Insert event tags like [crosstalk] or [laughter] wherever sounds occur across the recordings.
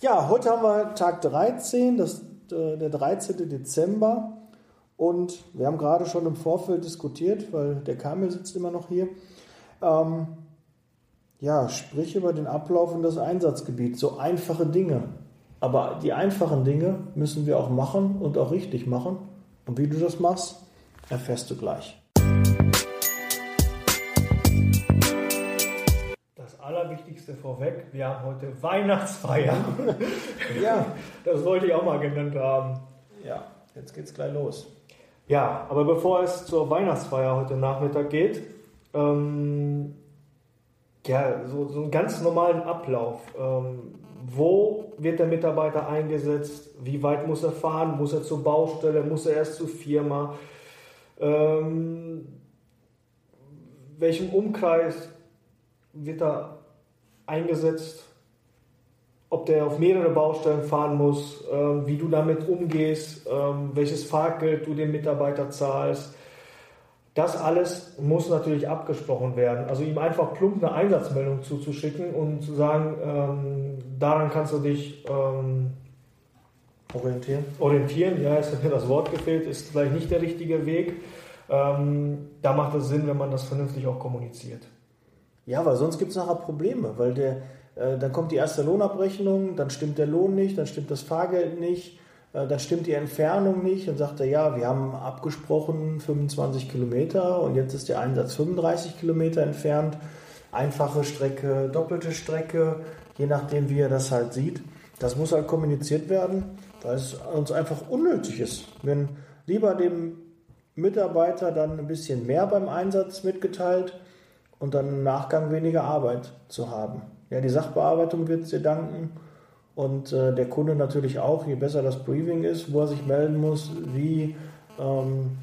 Ja, heute haben wir Tag 13, das, äh, der 13. Dezember. Und wir haben gerade schon im Vorfeld diskutiert, weil der Kamil sitzt immer noch hier. Ähm, ja, sprich über den Ablauf und das Einsatzgebiet. So einfache Dinge. Aber die einfachen Dinge müssen wir auch machen und auch richtig machen. Und wie du das machst, erfährst du gleich. Das Allerwichtigste vorweg, wir haben heute Weihnachtsfeier. [laughs] Ja, Das wollte ich auch mal genannt haben. ja, jetzt geht's gleich los. Ja, aber bevor es zur Weihnachtsfeier heute Nachmittag geht, ähm, ja, so, so einen ganz normalen Ablauf. Ähm, wo wird der Mitarbeiter eingesetzt? Wie weit muss er fahren? Muss er zur Baustelle? Muss er erst zur Firma? Ähm, welchem Umkreis wird er eingesetzt? Ob der auf mehrere Baustellen fahren muss, ähm, wie du damit umgehst, ähm, welches Fahrgeld du dem Mitarbeiter zahlst. Das alles muss natürlich abgesprochen werden. Also ihm einfach plump eine Einsatzmeldung zuzuschicken und zu sagen, ähm, daran kannst du dich ähm, Orientieren. orientieren. Ja, es hat mir das Wort gefehlt, ist vielleicht nicht der richtige Weg. Ähm, da macht es Sinn, wenn man das vernünftig auch kommuniziert. Ja, weil sonst gibt es nachher Probleme, weil der, äh, dann kommt die erste Lohnabrechnung, dann stimmt der Lohn nicht, dann stimmt das Fahrgeld nicht, äh, dann stimmt die Entfernung nicht, dann sagt er, ja, wir haben abgesprochen 25 Kilometer und jetzt ist der Einsatz 35 Kilometer entfernt. Einfache Strecke, doppelte Strecke, je nachdem, wie er das halt sieht. Das muss halt kommuniziert werden, weil es uns einfach unnötig ist. Wenn lieber dem Mitarbeiter dann ein bisschen mehr beim Einsatz mitgeteilt und dann im Nachgang weniger Arbeit zu haben. Ja, die Sachbearbeitung wird dir danken und äh, der Kunde natürlich auch, je besser das Briefing ist, wo er sich melden muss, wie ähm,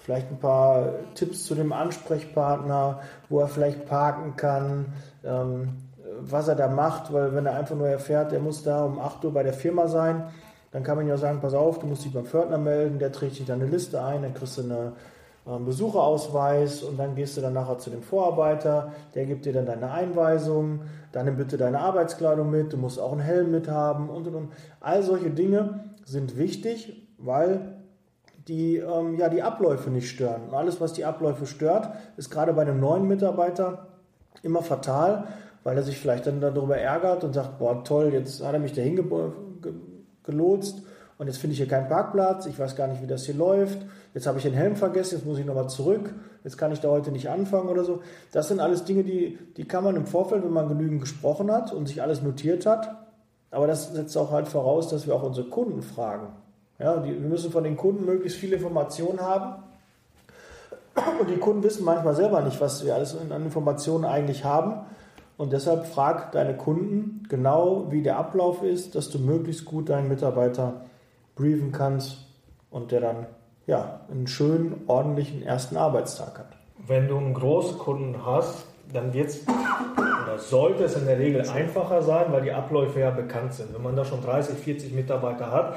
vielleicht ein paar Tipps zu dem Ansprechpartner, wo er vielleicht parken kann, ähm, was er da macht, weil wenn er einfach nur erfährt, er muss da um 8 Uhr bei der Firma sein, dann kann man ja sagen, pass auf, du musst dich beim Pförtner melden, der trägt dich dann eine Liste ein, dann kriegst du eine Besucherausweis und dann gehst du dann nachher zu dem Vorarbeiter, der gibt dir dann deine Einweisung, dann nimm bitte deine Arbeitskleidung mit, du musst auch einen Helm mit haben und und und. All solche Dinge sind wichtig, weil die ähm, ja die Abläufe nicht stören. Und alles, was die Abläufe stört, ist gerade bei einem neuen Mitarbeiter immer fatal, weil er sich vielleicht dann darüber ärgert und sagt, boah toll, jetzt hat er mich dahin ge ge gelotst und jetzt finde ich hier keinen Parkplatz, ich weiß gar nicht, wie das hier läuft, jetzt habe ich den Helm vergessen, jetzt muss ich nochmal zurück, jetzt kann ich da heute nicht anfangen oder so. Das sind alles Dinge, die, die kann man im Vorfeld, wenn man genügend gesprochen hat und sich alles notiert hat, aber das setzt auch halt voraus, dass wir auch unsere Kunden fragen. Ja, die, wir müssen von den Kunden möglichst viele Informationen haben. Und die Kunden wissen manchmal selber nicht, was wir alles an Informationen eigentlich haben. Und deshalb frag deine Kunden genau, wie der Ablauf ist, dass du möglichst gut deinen Mitarbeiter briefen kannst und der dann ja, einen schönen, ordentlichen ersten Arbeitstag hat. Wenn du einen Großkunden hast, dann wird es oder sollte es in der Regel einfacher sein, weil die Abläufe ja bekannt sind. Wenn man da schon 30, 40 Mitarbeiter hat,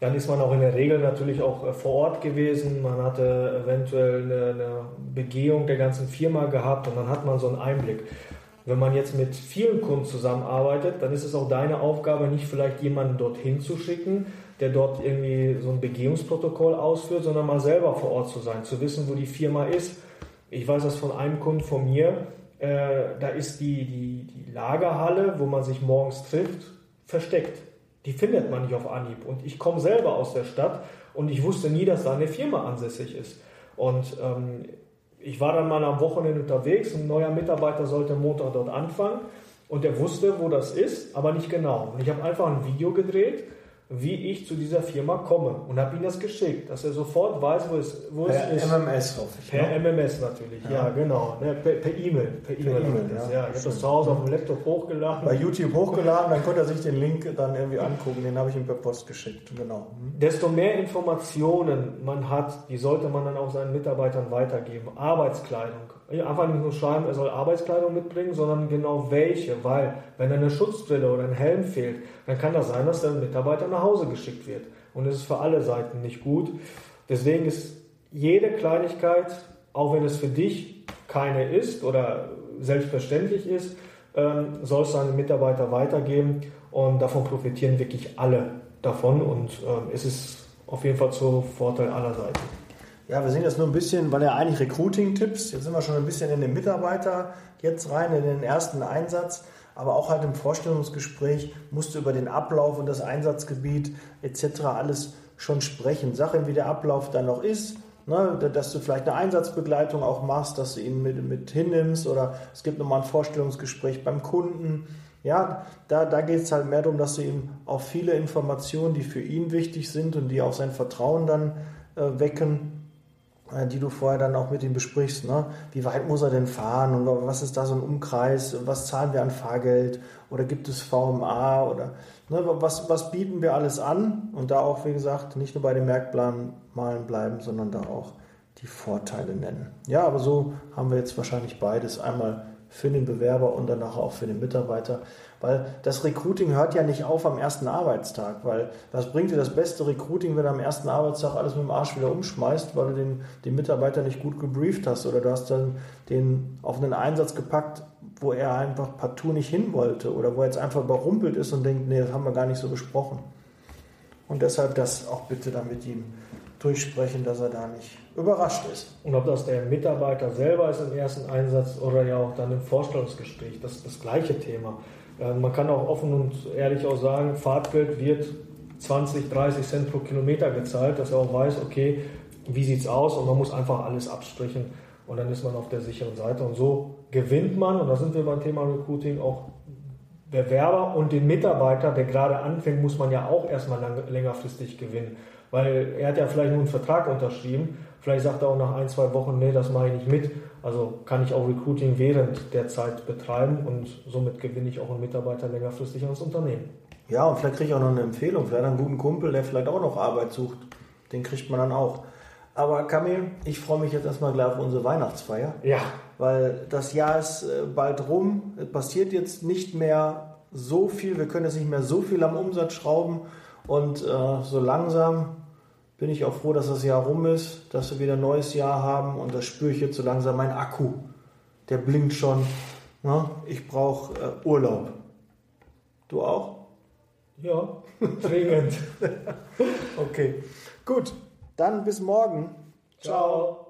dann ist man auch in der Regel natürlich auch äh, vor Ort gewesen. Man hatte eventuell eine, eine Begehung der ganzen Firma gehabt und dann hat man so einen Einblick. Wenn man jetzt mit vielen Kunden zusammenarbeitet, dann ist es auch deine Aufgabe, nicht vielleicht jemanden dorthin zu schicken, der dort irgendwie so ein Begehungsprotokoll ausführt, sondern mal selber vor Ort zu sein, zu wissen, wo die Firma ist. Ich weiß das von einem Kunden von mir, äh, da ist die, die, die Lagerhalle, wo man sich morgens trifft, versteckt. Die findet man nicht auf Anhieb. Und ich komme selber aus der Stadt und ich wusste nie, dass da eine Firma ansässig ist. Und ähm, ich war dann mal am Wochenende unterwegs, ein neuer Mitarbeiter sollte Montag dort anfangen und er wusste, wo das ist, aber nicht genau. Und ich habe einfach ein Video gedreht, wie ich zu dieser Firma komme und habe ihm das geschickt, dass er sofort weiß, wo es, wo es Per ist. MMS hoffe ich. Per ne? MMS natürlich, ja, Ja. genau. Ne, per E-Mail. Per E-Mail. Das, ja. ja. Ich habe das zu Hause auf dem Laptop hochgeladen. Bei YouTube hochgeladen, dann konnte er sich den Link dann irgendwie angucken. Den habe ich ihm per Post geschickt. Genau. Hm. Desto mehr Informationen man hat, die sollte man dann auch seinen Mitarbeitern weitergeben. Arbeitskleidung. Einfach nicht nur schreiben, er soll Arbeitskleidung mitbringen, sondern genau welche. Weil, wenn eine Schutzbrille oder ein Helm fehlt, dann kann das sein, dass der Mitarbeiter nach Hause geschickt wird. Und das ist für alle Seiten nicht gut. Deswegen ist jede Kleinigkeit, auch wenn es für dich keine ist oder selbstverständlich ist, ähm, soll es deinen Mitarbeiter weitergeben. und davon profitieren wirklich alle davon und ähm, es ist auf jeden Fall zu Vorteil aller Seiten. Ja, wir sehen jetzt nur ein bisschen, weil ja eigentlich Recruiting-Tipps, jetzt sind wir schon ein bisschen in den Mitarbeiter jetzt rein, in den ersten Einsatz, aber auch halt im Vorstellungsgespräch musst du über den Ablauf und das Einsatzgebiet etc. alles schon sprechen. Sag wie der Ablauf dann noch ist, ne, dass du vielleicht eine Einsatzbegleitung auch machst, dass du ihn mit, mit hinnimmst oder es gibt nochmal ein Vorstellungsgespräch beim Kunden. Ja, da, da geht es halt mehr darum, dass du ihm auch viele Informationen, die für ihn wichtig sind und die auch sein Vertrauen dann äh, wecken, die du vorher dann auch mit ihm besprichst. Ne? Wie weit muss er denn fahren und was ist da so ein Umkreis? Was zahlen wir an Fahrgeld oder gibt es VMA oder ne, was, was bieten wir alles an? Und da auch, wie gesagt, nicht nur bei den Merkplan malen bleiben, sondern da auch die Vorteile nennen. Ja, aber so haben wir jetzt wahrscheinlich beides. Einmal für den Bewerber und danach auch für den Mitarbeiter. Weil das Recruiting hört ja nicht auf am ersten Arbeitstag, weil was bringt dir das beste Recruiting, wenn du am ersten Arbeitstag alles mit dem Arsch wieder umschmeißt, weil du den, den Mitarbeiter nicht gut gebrieft hast oder du hast dann den auf einen Einsatz gepackt, wo er einfach partout nicht hin wollte oder wo er jetzt einfach überrumpelt ist und denkt, nee, das haben wir gar nicht so besprochen. Und deshalb das auch bitte dann mit ihm durchsprechen, dass er da nicht überrascht ist. Und ob das der Mitarbeiter selber ist im ersten Einsatz oder ja auch dann im Vorstellungsgespräch, das ist das gleiche Thema. Äh, man kann auch offen und ehrlich auch sagen, Fahrtgeld wird 20, 30 Cent pro Kilometer gezahlt, dass er auch weiß, okay, wie sieht es aus und man muss einfach alles absprechen und dann ist man auf der sicheren Seite und so gewinnt man, und da sind wir beim Thema Recruiting, auch Bewerber und den Mitarbeiter, der gerade anfängt, muss man ja auch erstmal lang, längerfristig gewinnen. Weil er hat ja vielleicht nur einen Vertrag unterschrieben. Vielleicht sagt er auch nach ein, zwei Wochen, nee, das mache ich nicht mit. Also kann ich auch Recruiting während der Zeit betreiben und somit gewinne ich auch einen Mitarbeiter längerfristig ans Unternehmen. Ja, und vielleicht kriege ich auch noch eine Empfehlung. Vielleicht einen guten Kumpel, der vielleicht auch noch Arbeit sucht. Den kriegt man dann auch. Aber Kamil, ich freue mich jetzt erstmal gleich auf unsere Weihnachtsfeier. Ja. Weil das Jahr ist äh, bald rum. Es passiert jetzt nicht mehr so viel. Wir können jetzt nicht mehr so viel am Umsatz schrauben. Und äh, so langsam bin ich auch froh, dass das Jahr rum ist, dass wir wieder ein neues Jahr haben und das spüre ich jetzt so langsam. Mein Akku, der blinkt schon. Ne? Ich brauche äh, Urlaub. Du auch? Ja, dringend. [laughs] okay, gut. Dann bis morgen. Ciao. Ciao.